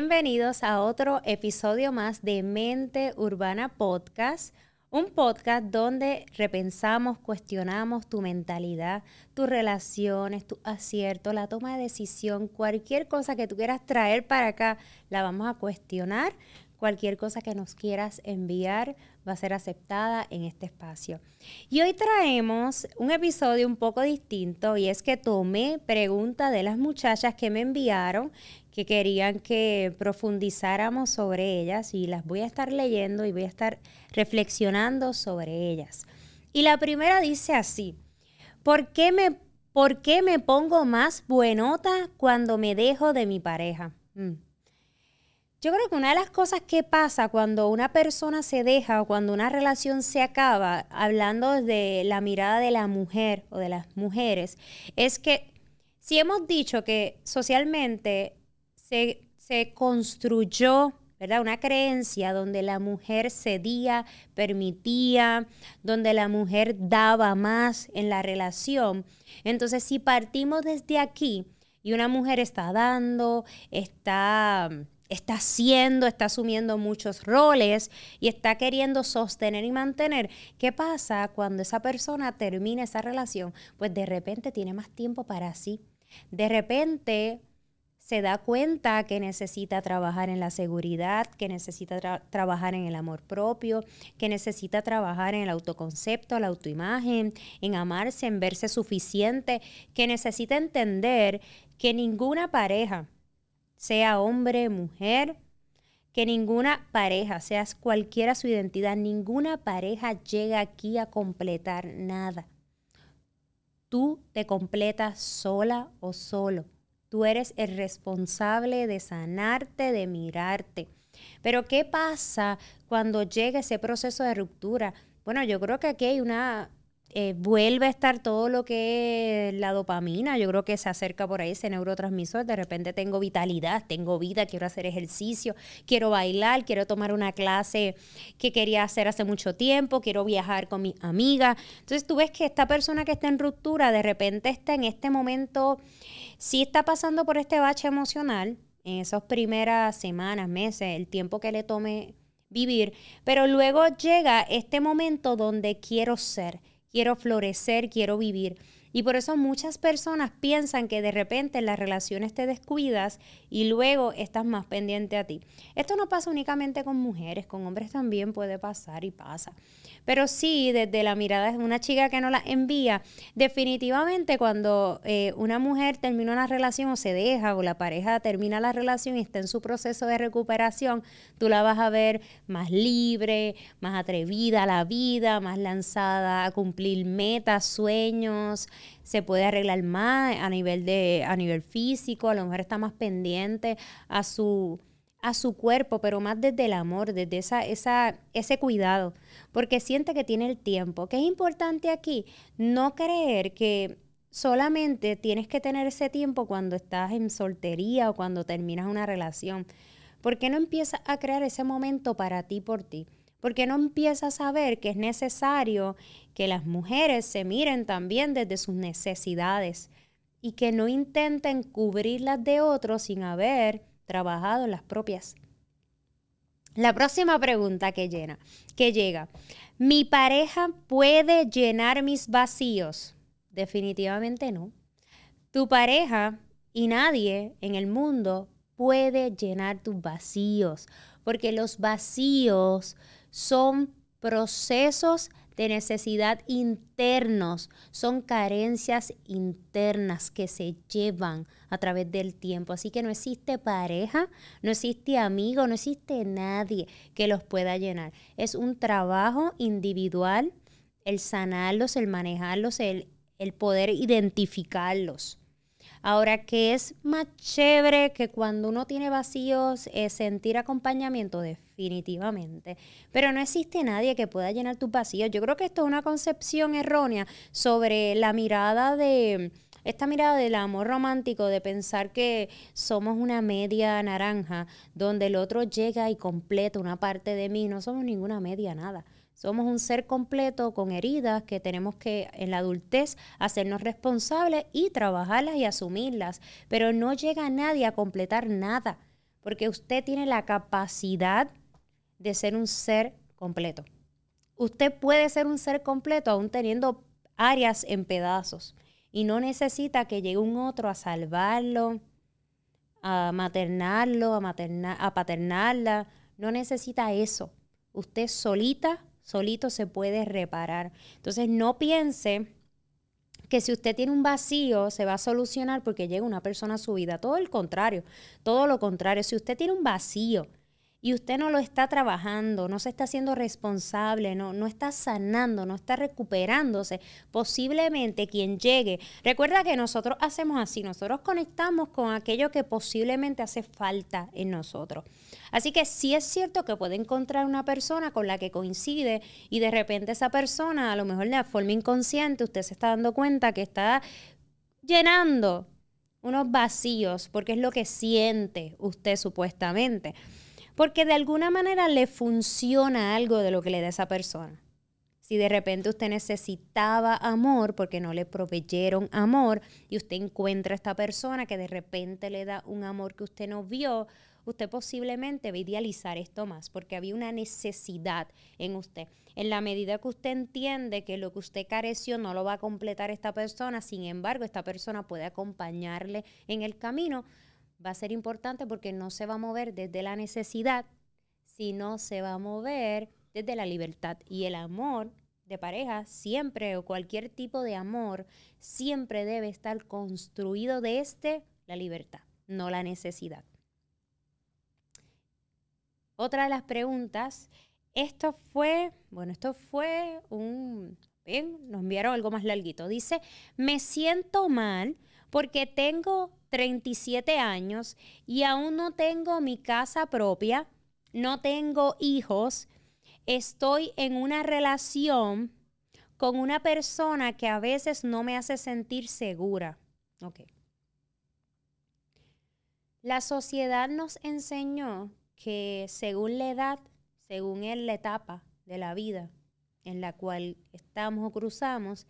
Bienvenidos a otro episodio más de Mente Urbana Podcast, un podcast donde repensamos, cuestionamos tu mentalidad, tus relaciones, tu acierto, la toma de decisión, cualquier cosa que tú quieras traer para acá, la vamos a cuestionar. Cualquier cosa que nos quieras enviar va a ser aceptada en este espacio. Y hoy traemos un episodio un poco distinto y es que tomé preguntas de las muchachas que me enviaron que querían que profundizáramos sobre ellas y las voy a estar leyendo y voy a estar reflexionando sobre ellas. Y la primera dice así, ¿por qué me, por qué me pongo más buenota cuando me dejo de mi pareja? Mm. Yo creo que una de las cosas que pasa cuando una persona se deja o cuando una relación se acaba, hablando desde la mirada de la mujer o de las mujeres, es que si hemos dicho que socialmente se, construyó ¿verdad? Una creencia donde la mujer cedía, permitía, donde la mujer daba más en la relación. Entonces, si partimos desde aquí y una mujer está dando, está, está haciendo, está asumiendo muchos roles y está queriendo sostener y mantener, ¿qué pasa cuando esa persona termina esa relación? Pues de repente tiene más tiempo para sí. De repente se da cuenta que necesita trabajar en la seguridad, que necesita trabajar en el amor propio, que necesita trabajar en el autoconcepto, la autoimagen, en amarse, en verse suficiente, que necesita entender que ninguna pareja, sea hombre, mujer, que ninguna pareja, sea cualquiera su identidad, ninguna pareja llega aquí a completar nada. Tú te completas sola o solo. Tú eres el responsable de sanarte, de mirarte. Pero ¿qué pasa cuando llega ese proceso de ruptura? Bueno, yo creo que aquí hay una eh, vuelve a estar todo lo que es la dopamina. Yo creo que se acerca por ahí ese neurotransmisor. De repente tengo vitalidad, tengo vida, quiero hacer ejercicio, quiero bailar, quiero tomar una clase que quería hacer hace mucho tiempo, quiero viajar con mi amiga. Entonces tú ves que esta persona que está en ruptura de repente está en este momento, sí está pasando por este bache emocional en esas primeras semanas, meses, el tiempo que le tome vivir, pero luego llega este momento donde quiero ser quiero florecer, quiero vivir. Y por eso muchas personas piensan que de repente las relaciones te descuidas y luego estás más pendiente a ti. Esto no pasa únicamente con mujeres, con hombres también puede pasar y pasa. Pero sí, desde la mirada de una chica que no la envía, definitivamente cuando eh, una mujer termina una relación o se deja o la pareja termina la relación y está en su proceso de recuperación, tú la vas a ver más libre, más atrevida a la vida, más lanzada a cumplir metas, sueños, se puede arreglar más a nivel de a nivel físico, a lo mejor está más pendiente a su a su cuerpo, pero más desde el amor, desde esa, esa, ese cuidado, porque siente que tiene el tiempo. ¿Qué es importante aquí? No creer que solamente tienes que tener ese tiempo cuando estás en soltería o cuando terminas una relación. ¿Por qué no empiezas a crear ese momento para ti por ti? ¿Por qué no empiezas a ver que es necesario que las mujeres se miren también desde sus necesidades y que no intenten cubrirlas de otros sin haber trabajado las propias. La próxima pregunta que llena, que llega, ¿mi pareja puede llenar mis vacíos? Definitivamente no. Tu pareja y nadie en el mundo puede llenar tus vacíos, porque los vacíos son procesos de necesidad internos, son carencias internas que se llevan a través del tiempo. Así que no existe pareja, no existe amigo, no existe nadie que los pueda llenar. Es un trabajo individual el sanarlos, el manejarlos, el, poder identificarlos. Ahora, ¿qué es más chévere que cuando uno tiene vacíos es sentir acompañamiento? Definitivamente. Pero no existe nadie que pueda llenar tus vacíos. Yo creo que esto es una concepción errónea sobre la mirada de, esta mirada del amor romántico, de pensar que somos una media naranja, donde el otro llega y completa una parte de mí. No somos ninguna media nada. Somos un ser completo con heridas que tenemos que en la adultez hacernos responsables y trabajarlas y asumirlas. Pero no llega nadie a completar nada. porque usted tiene la capacidad de ser un ser completo. Usted puede ser un ser completo aún teniendo áreas en pedazos y no necesita que llegue un otro a salvarlo, a maternarlo, a, a paternarla. No necesita eso. Usted solita, solito se puede reparar. Entonces no piense que si usted tiene un vacío se va a solucionar porque llega una persona a su vida. Todo el contrario, todo lo contrario. Si usted tiene un vacío y usted no lo está trabajando, no se está haciendo responsable, no, no está sanando, no está recuperándose, posiblemente quien llegue, recuerda que nosotros hacemos así, nosotros conectamos con aquello que posiblemente hace falta en nosotros. Así que sí es cierto que puede encontrar una persona con la que coincide y de repente esa persona, a lo mejor de forma inconsciente, usted se está dando cuenta que está llenando unos vacíos, porque es lo que siente usted supuestamente porque de alguna manera le funciona algo de lo que le da esa persona. Si de repente usted necesitaba amor porque no le proveyeron amor y usted encuentra a esta persona que de repente le da un amor que usted no vio, usted posiblemente va a idealizar esto más porque había una necesidad en usted. En la medida que usted entiende que lo que usted careció no lo va a completar esta persona, sin embargo, esta persona puede acompañarle en el camino, va a ser importante porque no se va a mover desde la necesidad, sino se va a mover desde la libertad. Y el amor de pareja siempre o cualquier tipo de amor siempre debe estar construido desde la libertad, no la necesidad. Otra de las preguntas, esto fue, bueno, esto fue un, bien, nos enviaron algo más larguito. Dice, me siento mal porque tengo 37 años y aún no tengo mi casa propia, no tengo hijos, estoy en una relación con una persona que a veces no me hace sentir segura. Ok. La sociedad nos enseñó que según la edad, según la etapa de la vida en la cual estamos o cruzamos,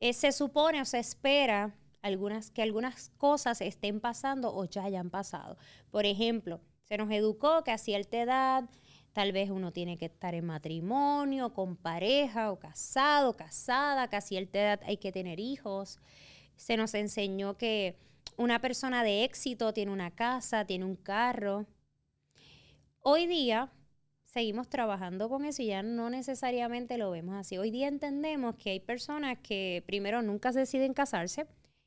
eh, se supone o se espera algunas, que algunas cosas estén pasando o ya hayan pasado. Por ejemplo, se nos educó que a cierta edad tal vez uno tiene que estar en matrimonio, con pareja o casado, casada, que a cierta edad hay que tener hijos. Se nos enseñó que una persona de éxito tiene una casa, tiene un carro. Hoy día seguimos trabajando con eso y ya no necesariamente lo vemos así. Hoy día entendemos que hay personas que primero nunca deciden casarse,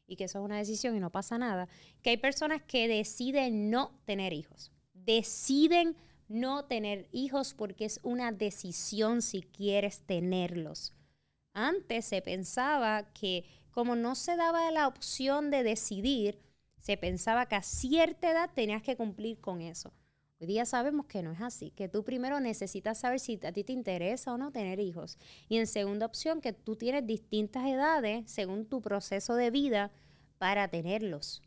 y que eso es una decisión y no pasa nada, que hay personas que deciden no tener hijos. Deciden no tener hijos porque es una decisión si quieres tenerlos. Antes se pensaba que como no se daba la opción de decidir, se pensaba que a cierta edad tenías que cumplir con eso. Hoy día sabemos que no es así, que tú primero necesitas saber si a ti te interesa o no tener hijos. Y en segunda opción, que tú tienes distintas edades según tu proceso de vida para tenerlos.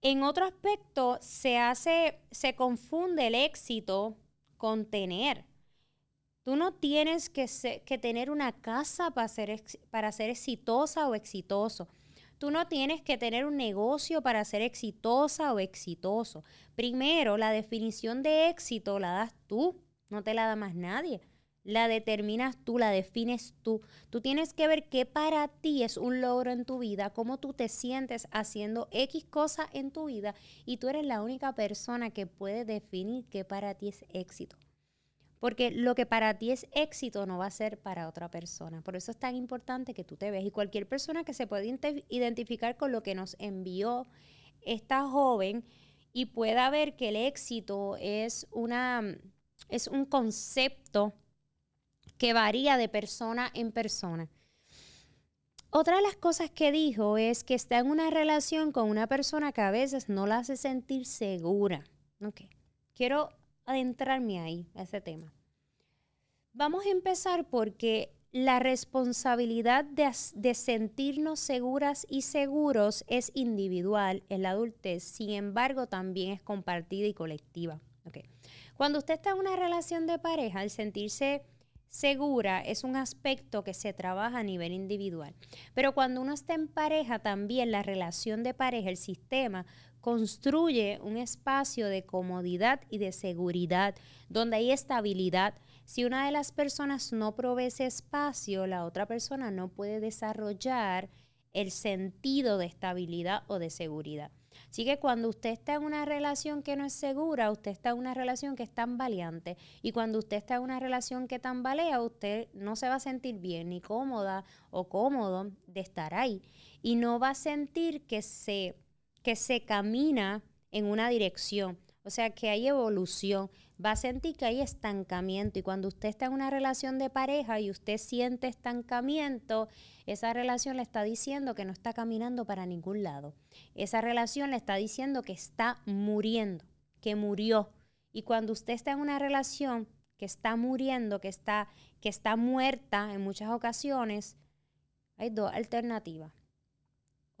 En otro aspecto, se hace, se confunde el éxito con tener. Tú no tienes que, que tener una casa para ser, para ser exitosa o exitoso. Tú no tienes que tener un negocio para ser exitosa o exitoso. Primero, la definición de éxito la das tú, no te la da más nadie. La determinas tú, la defines tú. Tú tienes que ver qué para ti es un logro en tu vida, cómo tú te sientes haciendo X cosa en tu vida y tú eres la única persona que puede definir qué para ti es éxito. Porque lo que para ti es éxito no va a ser para otra persona. Por eso es tan importante que tú te veas. Y cualquier persona que se pueda identificar con lo que nos envió esta joven y pueda ver que el éxito es, una, es un concepto que varía de persona en persona. Otra de las cosas que dijo es que está en una relación con una persona que a veces no la hace sentir segura. Okay. Quiero adentrarme ahí, a ese tema. Vamos a empezar porque la responsabilidad de, sentirnos seguras y seguros es individual en la adultez, sin embargo también es compartida y colectiva. Okay. Cuando usted está en una relación de pareja, al sentirse segura es un aspecto que se trabaja a nivel individual. Pero cuando uno está en pareja, también la relación de pareja, el sistema, construye un espacio de comodidad y de seguridad, donde hay estabilidad. Si una de las personas no provee ese espacio, la otra persona no puede desarrollar el sentido de estabilidad o de seguridad. Así que cuando usted está en una relación que no es segura, usted está en una relación que es tan valiente. Y cuando usted está en una relación que tambalea, usted no se va a sentir bien ni cómoda o cómodo de estar ahí. Y no va a sentir que se, que se camina en una dirección. O sea, que hay evolución. Va a sentir que hay estancamiento. Y cuando usted está en una relación de pareja y usted siente estancamiento, esa relación le está diciendo que no está caminando para ningún lado. Esa relación le está diciendo que está muriendo, que murió. Y cuando usted está en una relación que está muriendo, que está, que está muerta en muchas ocasiones, hay dos alternativas.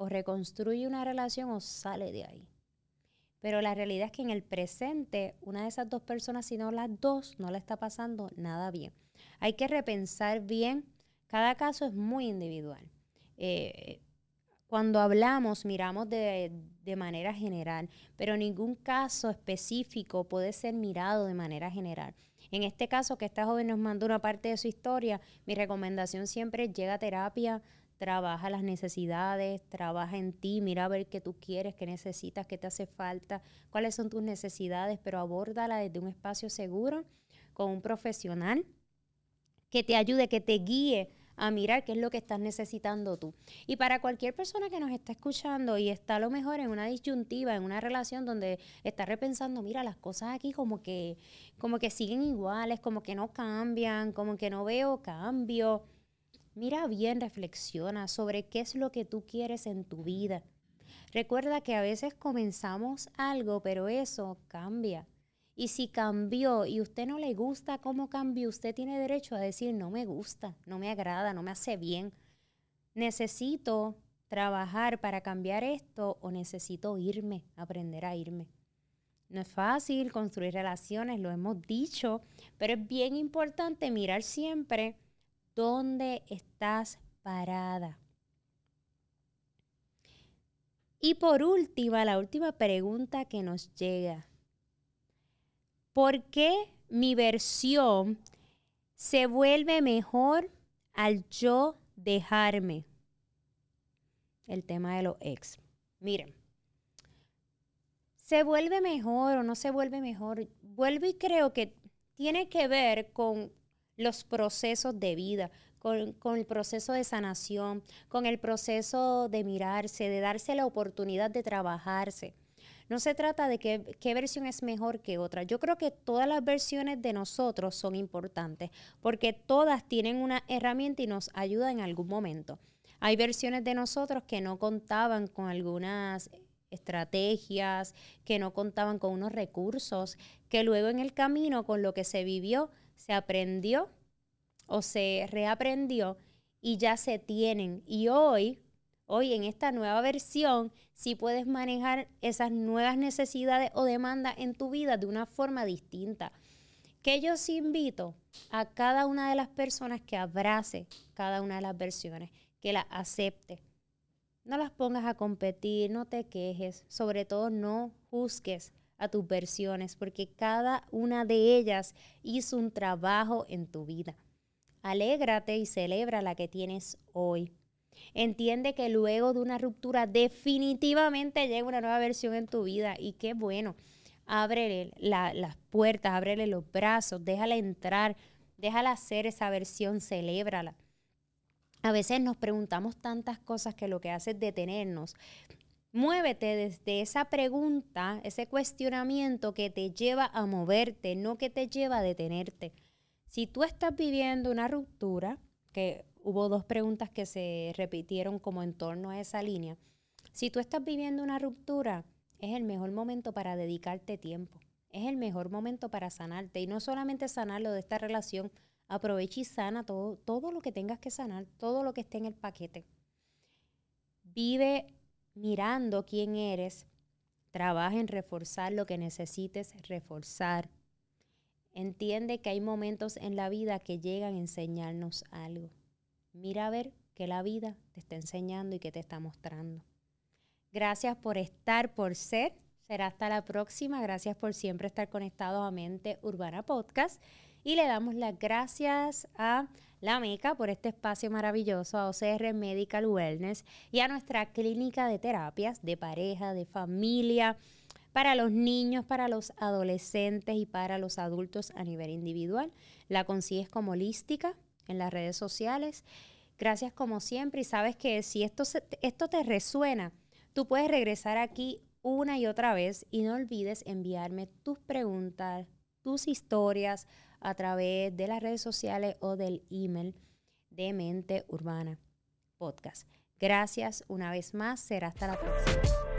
O reconstruye una relación o sale de ahí. Pero la realidad es que en el presente, una de esas dos personas, si no las dos, no le está pasando nada bien. Hay que repensar bien. Cada caso es muy individual. Eh, cuando hablamos, miramos de, de, manera general, pero ningún caso específico puede ser mirado de manera general. En este caso, que esta joven nos mandó una parte de su historia, mi recomendación siempre es llega a terapia, trabaja las necesidades, trabaja en ti, mira a ver qué tú quieres, qué necesitas, qué te hace falta, cuáles son tus necesidades, pero abórdala desde un espacio seguro con un profesional que te ayude, que te guíe a mirar qué es lo que estás necesitando tú. Y para cualquier persona que nos está escuchando y está a lo mejor en una disyuntiva, en una relación donde está repensando, mira, las cosas aquí como que, como que siguen iguales, como que no cambian, como que no veo cambio Mira bien, reflexiona sobre qué es lo que tú quieres en tu vida. Recuerda que a veces comenzamos algo, pero eso cambia. Y si cambió y usted no le gusta cómo cambió, usted tiene derecho a decir, no me gusta, no me agrada, no me hace bien. Necesito trabajar para cambiar esto o necesito irme, aprender a irme. No es fácil construir relaciones, lo hemos dicho, pero es bien importante mirar siempre ¿Dónde estás parada? Y por última, la última pregunta que nos llega. ¿Por qué mi versión se vuelve mejor al yo dejarme? El tema de los ex. Miren, ¿se vuelve mejor o no se vuelve mejor? Vuelvo y creo que tiene que ver con los procesos de vida, con, el proceso de sanación, con el proceso de mirarse, de darse la oportunidad de trabajarse. No se trata de qué versión es mejor que otra. Yo creo que todas las versiones de nosotros son importantes porque todas tienen una herramienta y nos ayuda en algún momento. Hay versiones de nosotros que no contaban con algunas estrategias, que no contaban con unos recursos, que luego en el camino con lo que se vivió se aprendió o se reaprendió y ya se tienen. Y hoy, hoy en esta nueva versión, sí puedes manejar esas nuevas necesidades o demandas en tu vida de una forma distinta. Que yo sí invito a cada una de las personas que abrace cada una de las versiones, que las acepte. No las pongas a competir, no te quejes, sobre todo no juzgues a tus versiones, porque cada una de ellas hizo un trabajo en tu vida. Alégrate y celebra la que tienes hoy. Entiende que luego de una ruptura definitivamente llega una nueva versión en tu vida y qué bueno. Ábrele las puertas, ábrele los brazos, déjala entrar, déjala hacer esa versión, celébrala. A veces nos preguntamos tantas cosas que lo que hace es detenernos. Muévete desde esa pregunta, ese cuestionamiento que te lleva a moverte, no que te lleva a detenerte. Si tú estás viviendo una ruptura, que hubo dos preguntas que se repitieron como en torno a esa línea, si tú estás viviendo una ruptura, es el mejor momento para dedicarte tiempo. Es el mejor momento para sanarte. Y no solamente sanarlo de esta relación, aprovecha y sana todo, todo lo que tengas que sanar, todo lo que esté en el paquete. Vive mirando quién eres, trabaja en reforzar lo que necesites reforzar. Entiende que hay momentos en la vida que llegan a enseñarnos algo. Mira a ver qué la vida te está enseñando y qué te está mostrando. Gracias por estar, por ser. Será hasta la próxima. Gracias por siempre estar conectados a Mente Urbana Podcast. Y le damos las gracias a La Meca por este espacio maravilloso, a OCR Medical Wellness y a nuestra clínica de terapias de pareja, de familia, para los niños, para los adolescentes y para los adultos a nivel individual. La consigues como holística en las redes sociales. Gracias como siempre y sabes que si esto, esto te resuena, tú puedes regresar aquí una y otra vez y no olvides enviarme tus preguntas, tus historias a través de las redes sociales o del email de Mente Urbana Podcast. Gracias una vez más, será hasta la próxima.